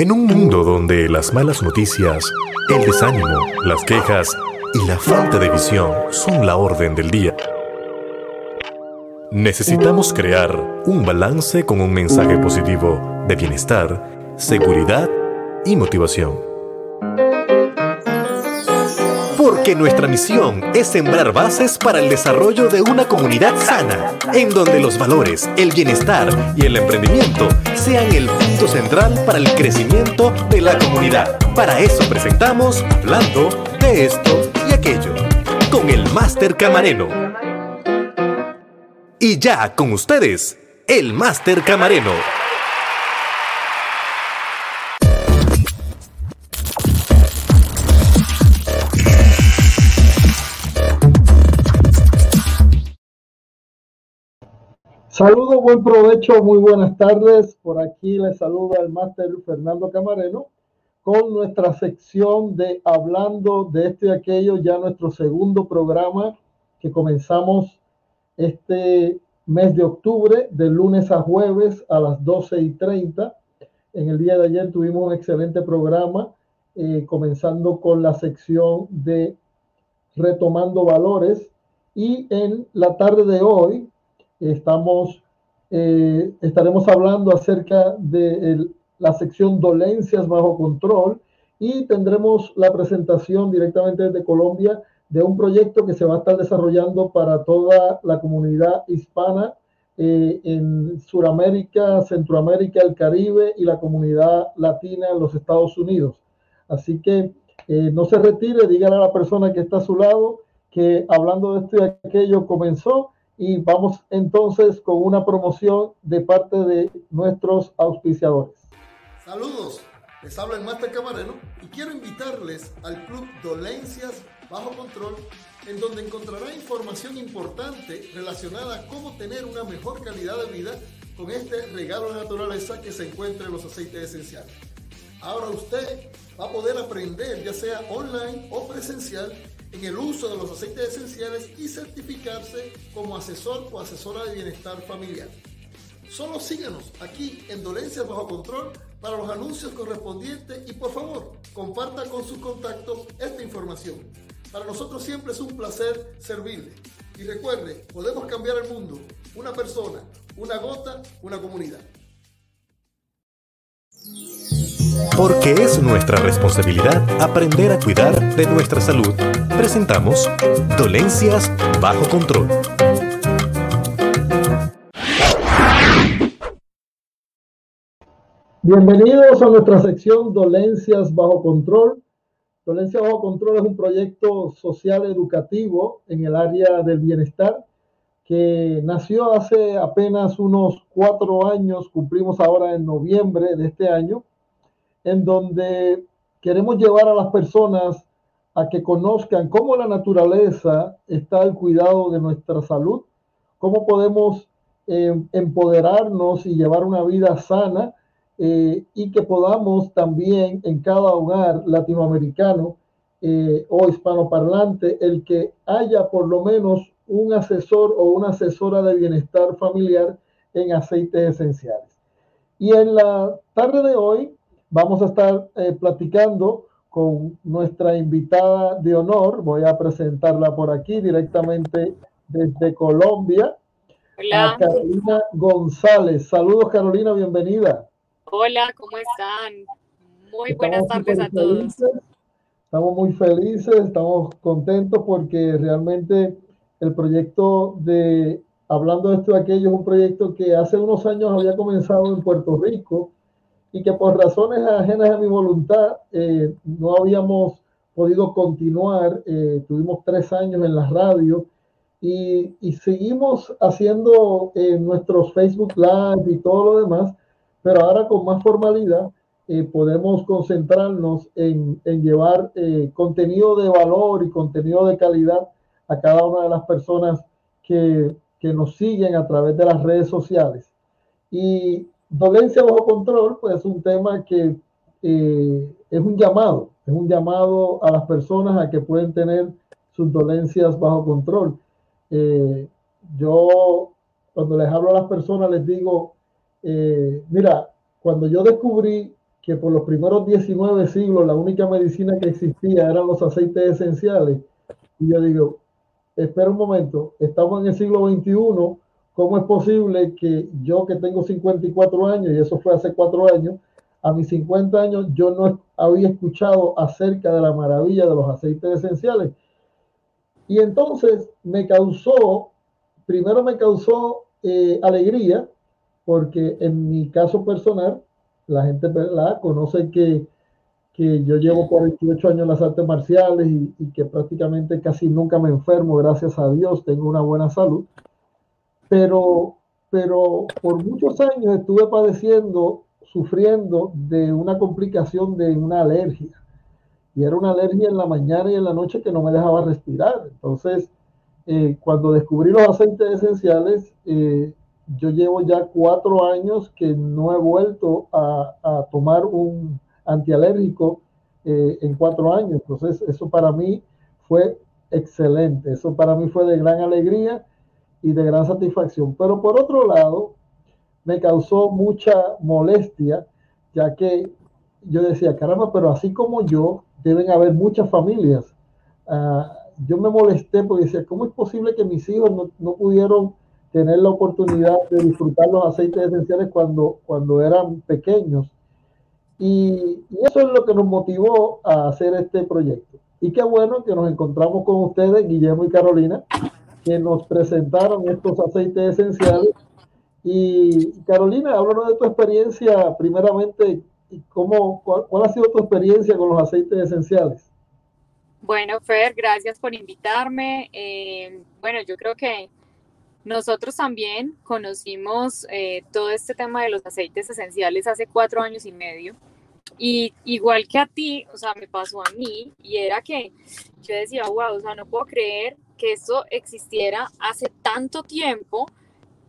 En un mundo donde las malas noticias, el desánimo, las quejas y la falta de visión son la orden del día, necesitamos crear un balance con un mensaje positivo de bienestar, seguridad y motivación. Porque nuestra misión es sembrar bases para el desarrollo de una comunidad sana, en donde los valores, el bienestar y el emprendimiento sean el punto central para el crecimiento de la comunidad. Para eso presentamos Hablando de esto y aquello, con el Máster Camareno. Y ya con ustedes, el Máster Camareno. Saludos, buen provecho, muy buenas tardes. Por aquí les saluda el máster Fernando Camareno con nuestra sección de Hablando de esto y aquello, ya nuestro segundo programa que comenzamos este mes de octubre, de lunes a jueves a las 12 y 30. En el día de ayer tuvimos un excelente programa, eh, comenzando con la sección de Retomando Valores. Y en la tarde de hoy Estamos, eh, estaremos hablando acerca de la sección dolencias bajo control y tendremos la presentación directamente desde Colombia de un proyecto que se va a estar desarrollando para toda la comunidad hispana eh, en Sudamérica, Centroamérica, el Caribe y la comunidad latina en los Estados Unidos. Así que eh, no se retire, dígale a la persona que está a su lado que hablando de esto y aquello comenzó y vamos entonces con una promoción de parte de nuestros auspiciadores. Saludos, les habla el Master Camareno y quiero invitarles al Club Dolencias Bajo Control, en donde encontrará información importante relacionada a cómo tener una mejor calidad de vida con este regalo de naturaleza que se encuentra en los aceites esenciales. Ahora usted va a poder aprender, ya sea online o presencial, en el uso de los aceites esenciales y certificarse como asesor o asesora de bienestar familiar. Solo síganos aquí en Dolencias Bajo Control para los anuncios correspondientes y por favor comparta con sus contactos esta información. Para nosotros siempre es un placer servirle. Y recuerde, podemos cambiar el mundo. Una persona, una gota, una comunidad. Porque es nuestra responsabilidad aprender a cuidar de nuestra salud, presentamos Dolencias bajo control. Bienvenidos a nuestra sección Dolencias bajo control. Dolencias bajo control es un proyecto social educativo en el área del bienestar que nació hace apenas unos cuatro años, cumplimos ahora en noviembre de este año, en donde queremos llevar a las personas a que conozcan cómo la naturaleza está al cuidado de nuestra salud, cómo podemos eh, empoderarnos y llevar una vida sana eh, y que podamos también en cada hogar latinoamericano eh, o hispanoparlante, el que haya por lo menos un asesor o una asesora de bienestar familiar en aceites esenciales. Y en la tarde de hoy vamos a estar eh, platicando con nuestra invitada de honor. Voy a presentarla por aquí directamente desde Colombia. Hola. Carolina González. Saludos Carolina, bienvenida. Hola, ¿cómo están? Muy buenas tardes a todos. Estamos muy felices, estamos contentos porque realmente el proyecto de Hablando de esto y aquello es un proyecto que hace unos años había comenzado en Puerto Rico y que por razones ajenas a mi voluntad eh, no habíamos podido continuar. Eh, tuvimos tres años en la radio y, y seguimos haciendo eh, nuestros Facebook Live y todo lo demás, pero ahora con más formalidad podemos concentrarnos en, en llevar contenido de valor y contenido de calidad a cada una de las personas que, que nos siguen a través de las redes sociales. Y dolencia bajo control, pues es un tema que eh, es un llamado, es un llamado a las personas a que pueden tener sus dolencias bajo control. Eh, yo, cuando les hablo a las personas, les digo, eh, mira, cuando yo descubrí que por los primeros 19 siglos la única medicina que existía eran los aceites esenciales. Y yo digo, espera un momento, estamos en el siglo XXI, ¿cómo es posible que yo que tengo 54 años, y eso fue hace cuatro años, a mis 50 años yo no había escuchado acerca de la maravilla de los aceites esenciales? Y entonces me causó, primero me causó eh, alegría, porque en mi caso personal, la gente ¿verdad? conoce que, que yo llevo 48 años en las artes marciales y, y, que prácticamente casi nunca me enfermo, gracias a Dios, tengo una buena salud. Pero, pero por muchos años estuve padeciendo, sufriendo de una complicación de una alergia. Y era una alergia en la mañana y en la noche que no me dejaba respirar. Entonces, eh, cuando descubrí los aceites esenciales, eh, yo llevo ya cuatro años que no he vuelto a, tomar un antialérgico eh, en cuatro años. Entonces, eso para mí fue excelente. Eso para mí fue de gran alegría y de gran satisfacción. Pero por otro lado, me causó mucha molestia, ya que yo decía, caramba, pero así como yo, deben haber muchas familias. Uh, yo me molesté porque decía, ¿cómo es posible que mis hijos no, no pudieron tener la oportunidad de disfrutar los aceites esenciales cuando, cuando eran pequeños. Y, y, eso es lo que nos motivó a hacer este proyecto. Y qué bueno que nos encontramos con ustedes, Guillermo y Carolina, que nos presentaron estos aceites esenciales. Y Carolina, háblanos de tu experiencia, primeramente, ¿cómo, cuál, cuál ha sido tu experiencia con los aceites esenciales? Bueno, Fer, gracias por invitarme. Eh, bueno, yo creo que nosotros también conocimos eh, todo este tema de los aceites esenciales hace cuatro años y medio. Y igual que a ti, o sea, me pasó a mí, y era que yo decía, wow, o sea, no puedo creer que eso existiera hace tanto tiempo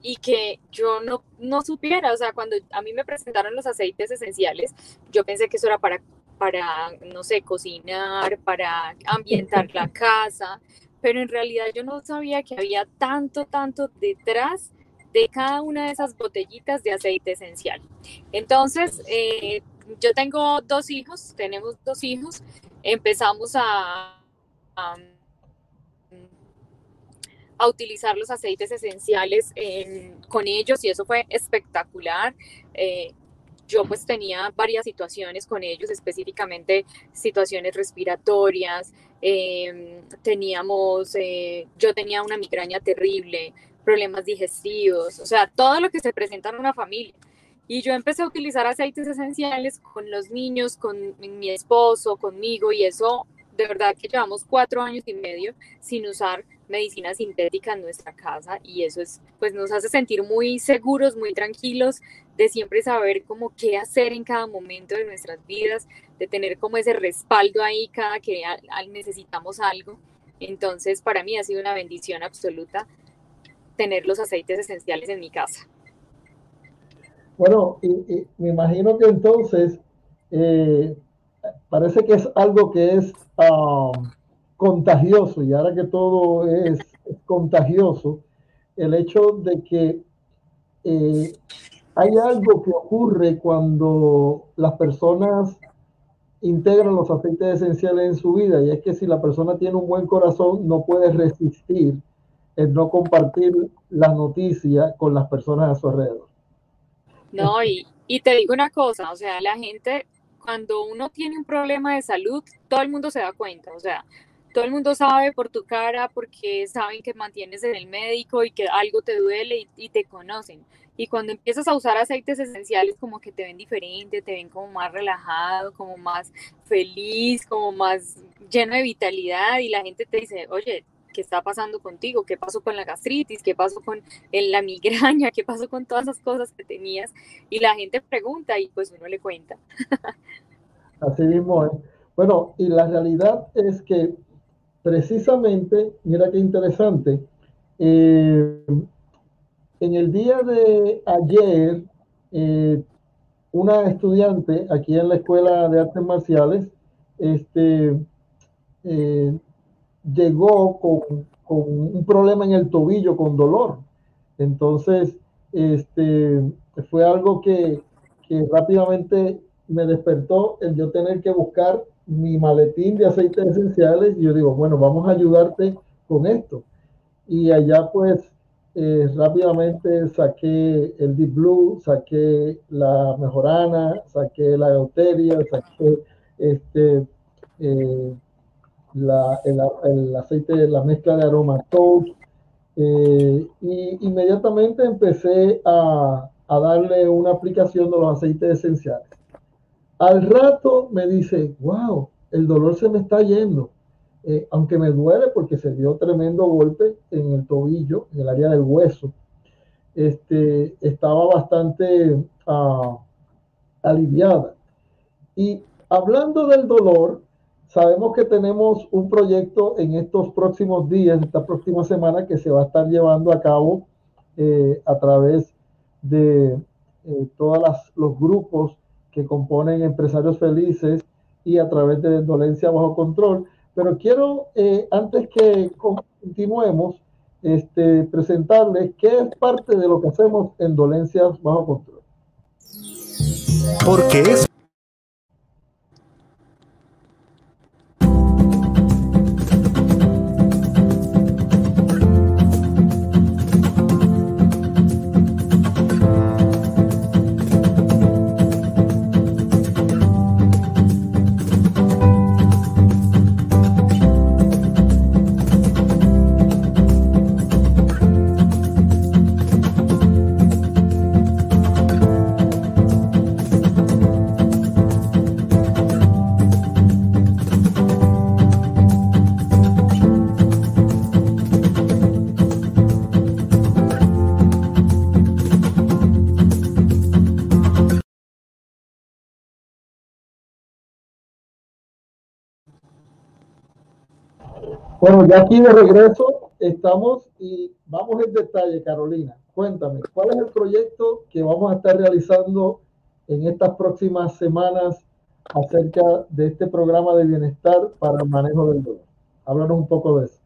y que yo no, no supiera, o sea, cuando a mí me presentaron los aceites esenciales, yo pensé que eso era para, para no sé, cocinar, para ambientar la casa, pero en realidad yo no sabía que había tanto, tanto detrás de cada una de esas botellitas de aceite esencial. Entonces, eh, yo tengo dos hijos, tenemos dos hijos, empezamos a, a, a utilizar los aceites esenciales en, con ellos y eso fue espectacular. Eh, yo pues tenía varias situaciones con ellos, específicamente situaciones respiratorias, eh, teníamos, eh, yo tenía una migraña terrible, problemas digestivos, o sea, todo lo que se presenta en una familia. Y yo empecé a utilizar aceites esenciales con los niños, con mi esposo, conmigo, y eso de verdad que llevamos cuatro años y medio sin usar medicina sintética en nuestra casa y eso es, pues nos hace sentir muy seguros, muy tranquilos, de siempre saber cómo qué hacer en cada momento de nuestras vidas, de tener como ese respaldo ahí cada que necesitamos algo. Entonces, para mí ha sido una bendición absoluta tener los aceites esenciales en mi casa. Bueno, y, y me imagino que entonces eh, parece que es algo que es um, contagioso y ahora que todo es, contagioso, el hecho de que eh, hay algo que ocurre cuando las personas integran los aceites esenciales en su vida y es que si la persona tiene un buen corazón no puede resistir el no compartir las noticias con las personas a su alrededor. No, y, y te digo una cosa, o sea, la gente cuando uno tiene un problema de salud, todo el mundo se da cuenta, o sea, todo el mundo sabe por tu cara, porque saben que mantienes en el médico y que algo te duele y, y, te conocen. Y cuando empiezas a usar aceites esenciales, como que te ven diferente, te ven como más relajado, como más feliz, como más lleno de vitalidad y la gente te dice, oye, qué está pasando contigo, qué pasó con la gastritis, qué pasó con la migraña, qué pasó con todas esas cosas que tenías. Y la gente pregunta y pues uno le cuenta. Así mismo. Bueno, y la realidad es que precisamente, mira qué interesante, eh, en el día de ayer, eh, una estudiante aquí en la Escuela de Artes Marciales, este, eh, llegó con, con, un problema en el tobillo, con dolor. Entonces, este, fue algo que, que rápidamente me despertó el yo tener que buscar mi maletín de aceites esenciales y yo digo, bueno, vamos a ayudarte con esto. Y allá pues eh, rápidamente saqué el Deep Blue, saqué la Mejorana, saqué la Gauteria, saqué este, eh, la, el, aceite la mezcla de aroma Toast. Eh, y inmediatamente empecé a, a darle una aplicación de los aceites esenciales. Al rato me dice, wow, el dolor se me está yendo. Eh, aunque me duele porque se dio tremendo golpe en el tobillo, en el área del hueso, este, estaba bastante uh, aliviada. Y hablando del dolor, sabemos que tenemos un proyecto en estos próximos días, esta próxima semana, que se va a estar llevando a cabo eh, a través de eh, todos los grupos que componen Empresarios Felices y a través de Dolencia Bajo Control. Pero quiero, eh, antes que continuemos, este, presentarles qué es parte de lo que hacemos en Dolencias Bajo Control. Porque es Bueno, ya aquí de regreso estamos y vamos en detalle, Carolina. Cuéntame, ¿cuál es el proyecto que vamos a estar realizando en estas próximas semanas acerca de este programa de bienestar para el manejo del dolor? Háblanos un poco de eso.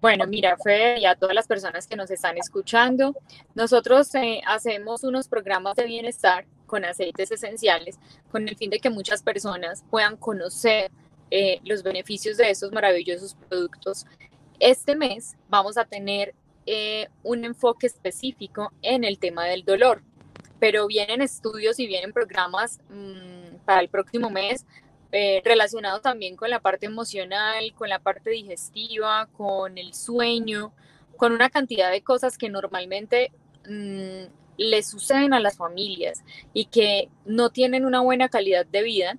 Bueno, mira, Fede, y a todas las personas que nos están escuchando, nosotros eh, hacemos unos programas de bienestar con aceites esenciales con el fin de que muchas personas puedan conocer eh, los beneficios de estos maravillosos productos. Este mes vamos a tener eh, un enfoque específico en el tema del dolor, pero vienen estudios y vienen programas mm, para el próximo mes eh, relacionados también con la parte emocional, con la parte digestiva, con el sueño, con una cantidad de cosas que normalmente mm, le suceden a las familias y que no tienen una buena calidad de vida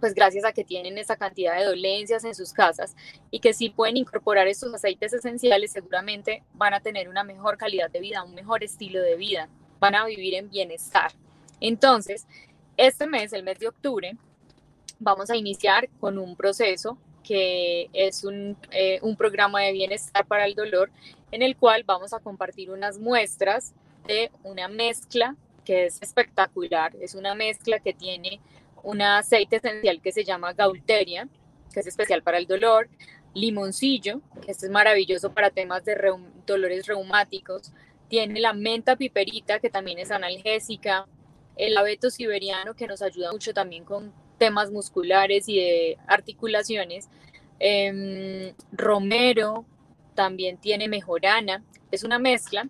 pues gracias a que tienen esa cantidad de dolencias en sus casas y que si pueden incorporar estos aceites esenciales, seguramente van a tener una mejor calidad de vida, un mejor estilo de vida, van a vivir en bienestar. Entonces, este mes, el mes de octubre, vamos a iniciar con un proceso que es un, eh, un programa de bienestar para el dolor, en el cual vamos a compartir unas muestras de una mezcla que es espectacular, es una mezcla que tiene un aceite esencial que se llama Gaulteria, que es especial para el dolor, limoncillo, que es maravilloso para temas de dolores reumáticos, tiene la menta piperita, que también es analgésica, el abeto siberiano, que nos ayuda mucho también con temas musculares y de articulaciones, em, romero, también tiene mejorana, es una mezcla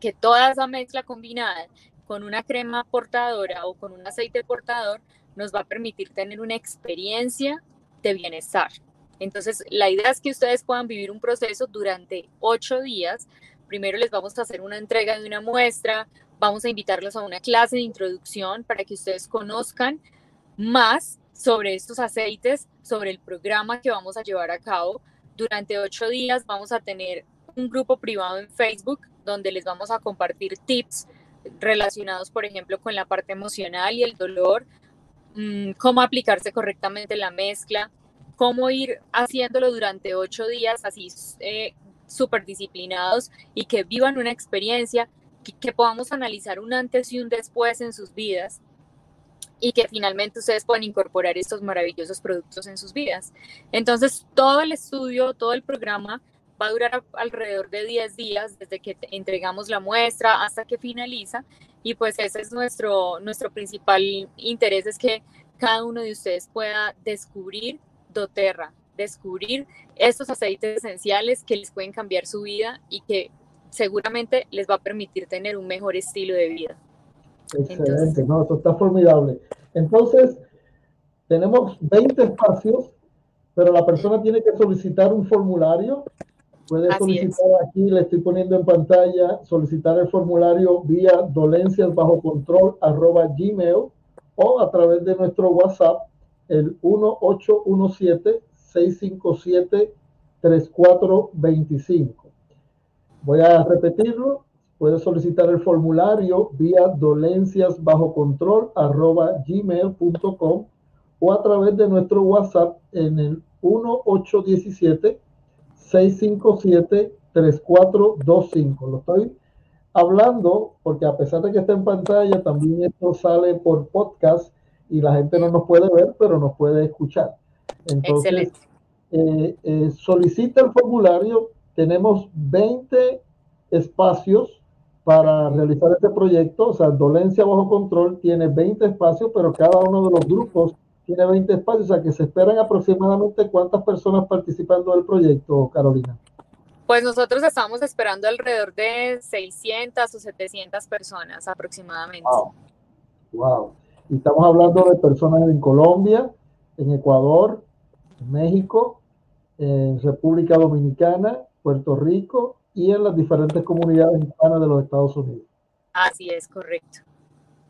que toda esa mezcla combinada con una crema portadora o con un aceite portador nos va a permitir tener una experiencia de bienestar. Entonces, la idea es que ustedes puedan vivir un proceso durante ocho días. Primero les vamos a hacer una entrega de una muestra, vamos a invitarlos a una clase de introducción para que ustedes conozcan más sobre estos aceites, sobre el programa que vamos a llevar a cabo. Durante ocho días vamos a tener un grupo privado en Facebook donde les vamos a compartir tips relacionados, por ejemplo, con la parte emocional y el dolor, mm, cómo aplicarse correctamente la mezcla, cómo ir haciéndolo durante ocho días así eh, súper disciplinados y que vivan una experiencia, que, que podamos analizar un antes y un después en sus vidas y que finalmente ustedes puedan incorporar estos maravillosos productos en sus vidas. Entonces, todo el estudio, todo el programa va a durar alrededor de 10 días desde que entregamos la muestra hasta que finaliza y pues ese es nuestro, nuestro principal interés, es que cada uno de ustedes pueda descubrir doTERRA, descubrir estos aceites esenciales que les pueden cambiar su vida y que seguramente les va a permitir tener un mejor estilo de vida. Excelente, no, eso está formidable. Entonces, tenemos 20 espacios, pero la persona tiene que solicitar un formulario. Puede solicitar aquí, le estoy poniendo en pantalla, solicitar el formulario vía dolencias bajo control arroba gmail o a través de nuestro WhatsApp, el 1817-657-3425. Voy a repetirlo. Puede solicitar el formulario vía dolencias bajo control arroba gmail.com o a través de nuestro WhatsApp en el 1817-657-3425. Lo estoy hablando porque a pesar de que está en pantalla, también esto sale por podcast y la gente no nos puede ver, pero nos puede escuchar. Entonces, eh, eh, solicita el formulario. Tenemos 20 espacios para realizar este proyecto. O sea, Dolencia Bajo Control tiene 20 espacios, pero cada uno de los grupos tiene 20 espacios. O sea, que se esperan aproximadamente cuántas personas participando del proyecto, Carolina. Pues nosotros estamos esperando alrededor de 600 o 700 personas aproximadamente. Wow. Y estamos hablando de personas en Colombia, en Ecuador, en México, en República Dominicana, Puerto Rico y en las diferentes comunidades hispanas de los Estados Unidos. Así es, correcto.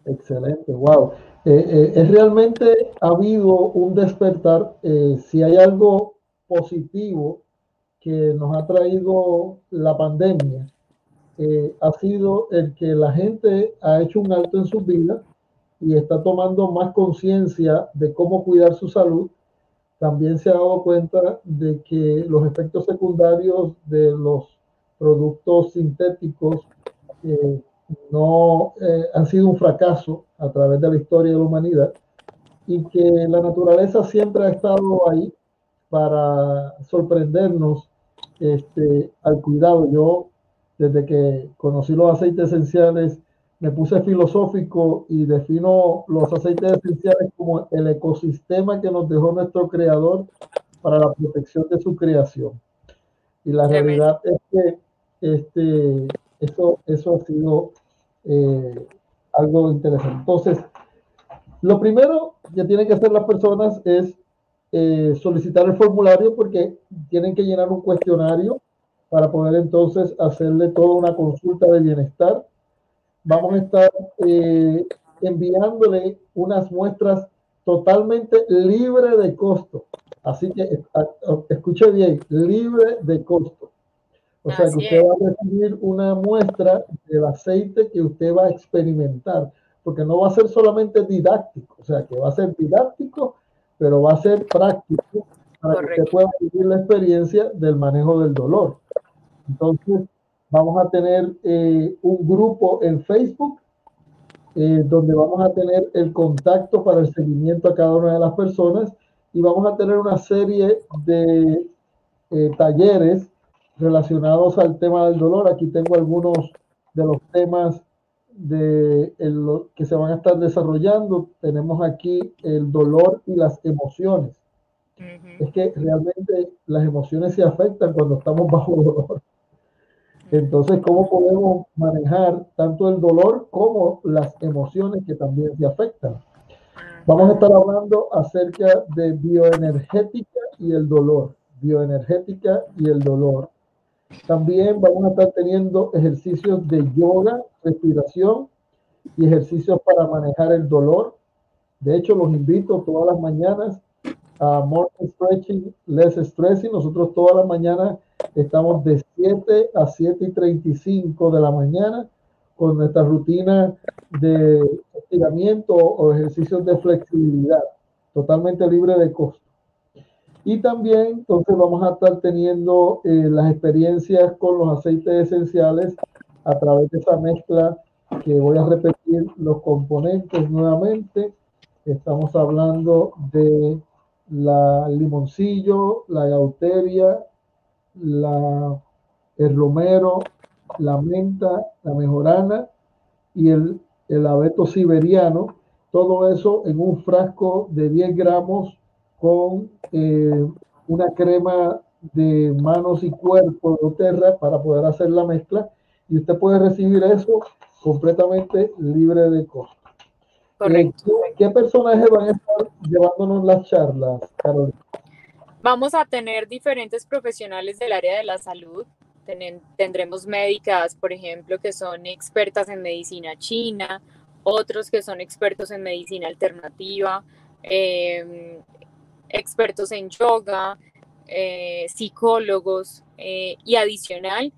Excelente, wow. Eh, eh, es realmente ha habido un despertar. Eh, si hay algo positivo que nos ha traído la pandemia eh, ha sido el que la gente ha hecho un alto en sus vidas y está tomando más conciencia de cómo cuidar su salud. También se ha dado cuenta de que los efectos secundarios de los productos sintéticos eh, no eh, han sido un fracaso a través de la historia de la humanidad y que la naturaleza siempre ha estado ahí para sorprendernos este, al cuidado. Yo, desde que conocí los aceites esenciales, me puse filosófico y defino los aceites esenciales como el ecosistema que nos dejó nuestro creador para la protección de su creación. Y la realidad es que este, eso, eso ha sido eh, algo interesante. Entonces, lo primero que tienen que hacer las personas es eh, solicitar el formulario porque tienen que llenar un cuestionario para poder entonces hacerle toda una consulta de bienestar. Vamos a estar eh, enviándole unas muestras totalmente libre de costo. Así que escuche bien, libre de costo. O sea que usted va a recibir una muestra del aceite que usted va a experimentar, porque no va a ser solamente didáctico, o sea que va a ser didáctico pero va a ser práctico para que usted pueda vivir la experiencia del manejo del dolor. Entonces, vamos a tener eh, un grupo en Facebook eh, donde vamos a tener el contacto para el seguimiento a cada una de las personas y vamos a tener una serie de eh, talleres relacionados al tema del dolor. Aquí tengo algunos de los temas de el, que se van a estar desarrollando. Tenemos aquí el dolor y las emociones. Es que realmente las emociones se afectan cuando estamos bajo dolor. Entonces, ¿cómo podemos manejar tanto el dolor como las emociones que también se afectan? Vamos a estar hablando acerca de bioenergética y el dolor. Bioenergética y el dolor. También vamos a estar teniendo ejercicios de yoga, respiración y ejercicios para manejar el dolor. De hecho, los invito todas las mañanas a Morning Stretching, Less Stressing. Nosotros todas las mañanas estamos de 7 a 7 y 35 de la mañana con nuestra rutina de estiramiento o ejercicios de flexibilidad, totalmente libre de costo. Y también entonces vamos a estar teniendo eh, las experiencias con los aceites esenciales a través de esa mezcla que voy a repetir los componentes nuevamente. Estamos hablando de la limoncillo, la gauteria, la, el romero, la menta, la mejorana y el, el abeto siberiano. Todo eso en un frasco de 10 gramos con eh, una crema de manos y cuerpo de Oterra para poder hacer la mezcla y usted puede recibir eso completamente libre de costo. Correcto. ¿Qué, personajes van a estar llevándonos las charlas, Carolina? Vamos a tener diferentes profesionales del área de la salud. tendremos médicas, por ejemplo, que son expertas en medicina china, otros que son expertos en medicina alternativa, em, expertos en yoga, eh, psicólogos eh, y adicional,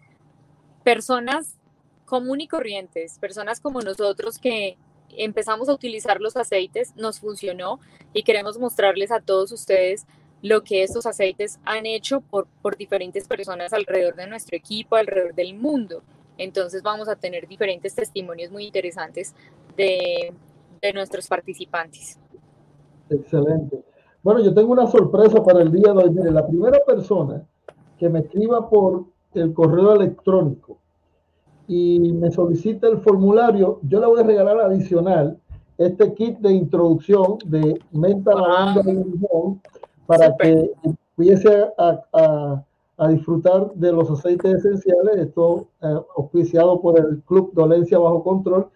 personas común y corrientes, personas como nosotros que empezamos a utilizar los aceites, nos funcionó y queremos mostrarles a todos ustedes lo que estos aceites han hecho por, por diferentes personas alrededor de nuestro equipo, alrededor del mundo. Entonces vamos a tener diferentes testimonios muy interesantes de, de nuestros participantes. Excelente. Bueno, yo tengo una sorpresa para el día de hoy. Mire, la primera persona que me escriba por el correo electrónico y me solicita el formulario, yo le voy a regalar adicional este kit de introducción de menta, lavanda y limón para que empiece a, disfrutar de los aceites esenciales. Esto eh, auspiciado por el Club Dolencia Bajo Control.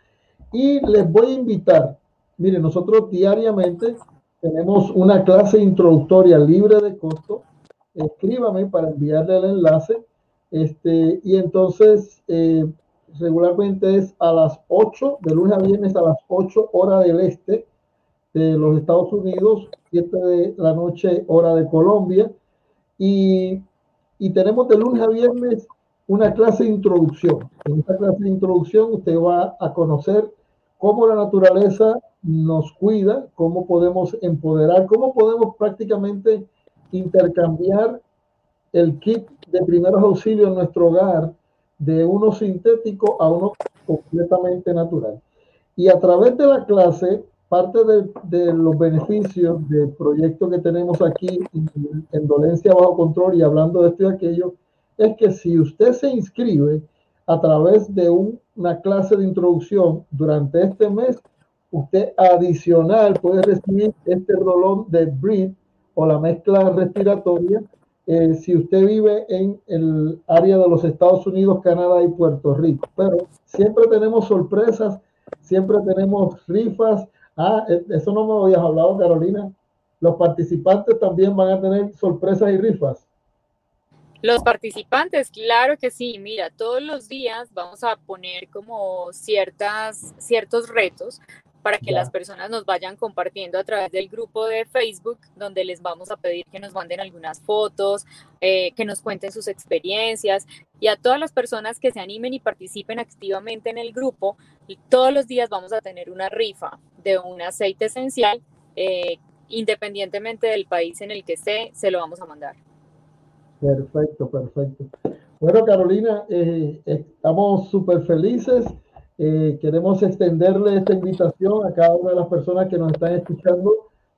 Y les voy a invitar, miren, nosotros diariamente tenemos una clase introductoria libre de costo. Escríbame para enviarle el enlace. Este, y entonces, eh, regularmente es a las 8, de lunes a viernes a las 8 hora del este de los Estados Unidos, 7 de la noche hora de Colombia. Y, y tenemos de lunes a viernes una clase de introducción. En esta clase de introducción usted va a conocer cómo la naturaleza nos cuida, cómo podemos empoderar, cómo podemos prácticamente intercambiar el kit de primeros auxilios en nuestro hogar de uno sintético a uno completamente natural. Y a través de la clase, parte de, los beneficios del proyecto que tenemos aquí en, Dolencia Bajo Control y hablando de esto y aquello, es que si usted se inscribe a través de una clase de introducción durante este mes, usted adicional puede recibir este rolón de BREATHE o la mezcla respiratoria eh, si usted vive en el área de los Estados Unidos, Canadá y Puerto Rico. Pero siempre tenemos sorpresas, siempre tenemos rifas. Ah, e, eso no me habías hablado, Carolina. Los participantes también van a tener sorpresas y rifas. Los participantes, claro que sí. Mira, todos los días vamos a poner como ciertas, ciertos retos para que las personas nos vayan compartiendo a través del grupo de Facebook, donde les vamos a pedir que nos manden algunas fotos, eh, que nos cuenten sus experiencias y a todas las personas que se animen y participen activamente en el grupo, todos los días vamos a tener una rifa de un aceite esencial, eh, independientemente del país en el que esté, se lo vamos a mandar. Perfecto, perfecto. Bueno, Carolina, eh, estamos súper felices. Eh, queremos extenderle esta invitación a cada una de las personas que nos están escuchando,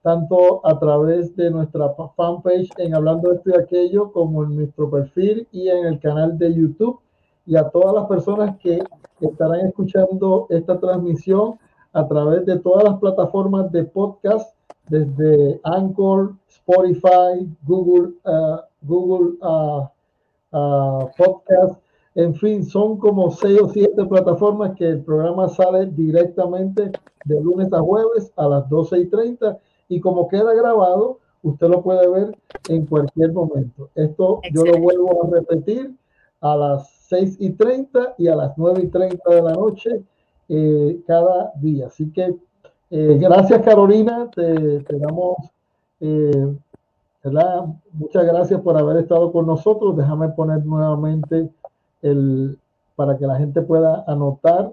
tanto a través de nuestra fanpage en Hablando de esto y aquello, como en nuestro perfil y en el canal de YouTube, y a todas las personas que estarán escuchando esta transmisión a través de todas las plataformas de podcast, desde Anchor, Spotify, Google, uh, Google uh, uh, Podcast, en fin, son como seis o siete plataformas que el programa sale directamente de lunes a jueves a las 12 y 30 y como queda grabado, usted lo puede ver en cualquier momento. Esto yo lo vuelvo a repetir a las 6 y 30 y a las 9 y 30 de la noche eh, cada día. Así que eh, gracias Carolina, te, damos, eh, muchas gracias por haber estado con nosotros. Déjame poner nuevamente el, para que la gente pueda anotar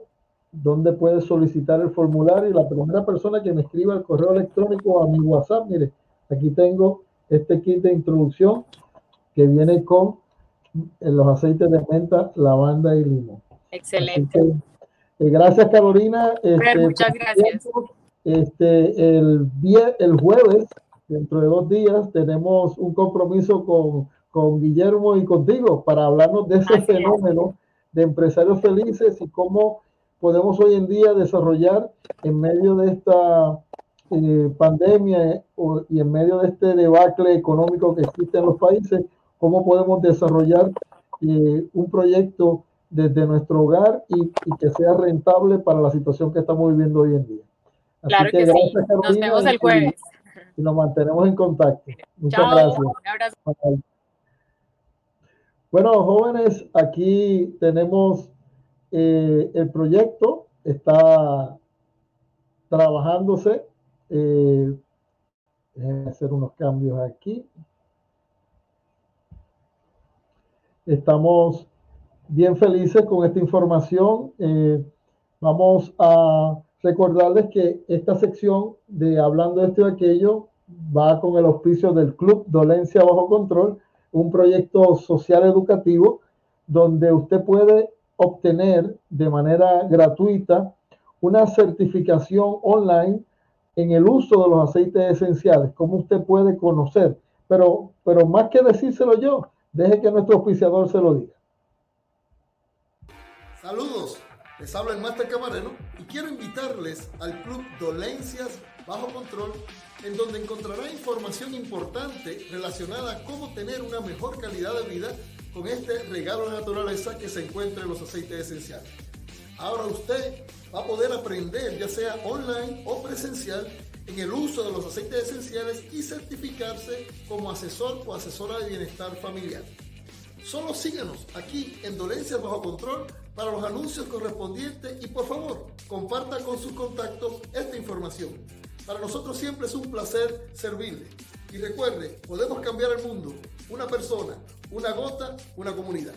dónde puede solicitar el formulario. Y la primera persona que me escriba el correo electrónico a mi WhatsApp, mire, aquí tengo este kit de introducción que viene con eh, los aceites de menta, lavanda y limón. Excelente. Eh, gracias, Carolina. Este, muchas gracias. Este, el, el jueves, dentro de dos días, tenemos un compromiso con con Guillermo y contigo para hablarnos de ese fenómeno de empresarios felices y cómo podemos hoy en día desarrollar en medio de esta eh, pandemia eh, y en medio de este debacle económico que existe en los países, cómo podemos desarrollar eh, un proyecto desde nuestro hogar y, que sea rentable para la situación que estamos viviendo hoy en día. claro que, sí. nos vemos el jueves. Y, nos mantenemos en contacto. Muchas gracias. Un abrazo. Bueno, jóvenes, aquí tenemos eh, el proyecto, está trabajándose. Eh, hacer unos cambios aquí. Estamos bien felices con esta información. Eh, vamos a recordarles que esta sección de Hablando de esto y aquello va con el auspicio del Club Dolencia Bajo Control, un proyecto social educativo donde usted puede obtener de manera gratuita una certificación online en el uso de los aceites esenciales, como usted puede conocer. Pero, pero más que decírselo yo, deje que nuestro auspiciador se lo diga. Saludos, les habla el Máster Camareno y quiero invitarles al Club Dolencias Bajo Control, en donde encontrará información importante relacionada a cómo tener una mejor calidad de vida con este regalo de naturaleza que se encuentra en los aceites esenciales. Ahora usted va a poder aprender, ya sea online o presencial, en el uso de los aceites esenciales y certificarse como asesor o asesora de bienestar familiar. Solo síganos aquí en Dolencias Bajo Control para los anuncios correspondientes y por favor comparta con sus contactos esta información. Para nosotros siempre es un placer servirle. Y recuerde, podemos cambiar el mundo. Una persona, una gota, una comunidad.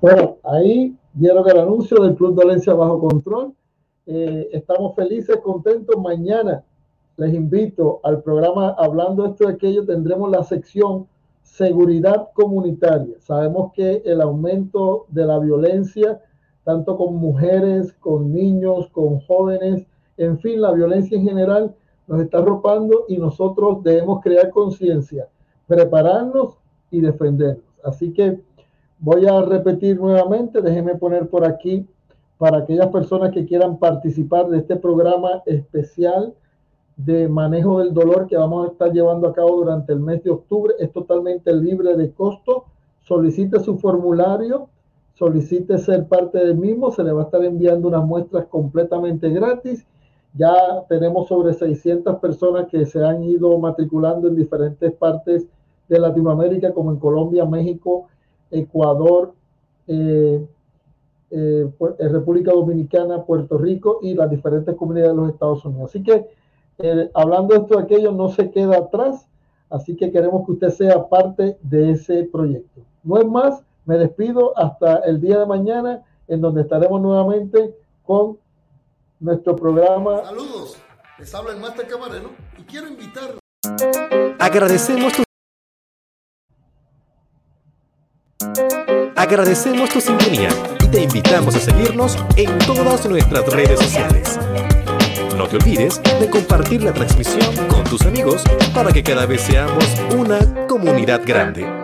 Bueno, ahí dieron el anuncio del Club Dolencia Bajo Control. Eh, estamos felices, contentos. Mañana les invito al programa Hablando esto de aquello. Tendremos la sección Seguridad Comunitaria. Sabemos que el aumento de la violencia, tanto con mujeres, con niños, con jóvenes, en fin, la violencia en general nos está arropando y nosotros debemos crear conciencia, prepararnos y defendernos. Así que voy a repetir nuevamente, déjenme poner por aquí para aquellas personas que quieran participar de este programa especial de manejo del dolor que vamos a estar llevando a cabo durante el mes de octubre. Es totalmente libre de costo. Solicite su formulario, solicite ser parte del mismo, se le va a estar enviando unas muestras completamente gratis ya tenemos sobre 600 personas que se han ido matriculando en diferentes partes de Latinoamérica, como en Colombia, México, Ecuador, eh, eh, eh, República Dominicana, Puerto Rico y las diferentes comunidades de los Estados Unidos. Así que hablando de esto aquello, no se queda atrás, así que queremos que usted sea parte de ese proyecto. No es más, me despido hasta el día de mañana, en donde estaremos nuevamente con nuestro programa. Saludos, les habla el Máster Camareno y quiero invitar. Agradecemos tu. Agradecemos tu sintonía y te invitamos a seguirnos en todas nuestras redes sociales. No te olvides de compartir la transmisión con tus amigos para que cada vez seamos una comunidad grande.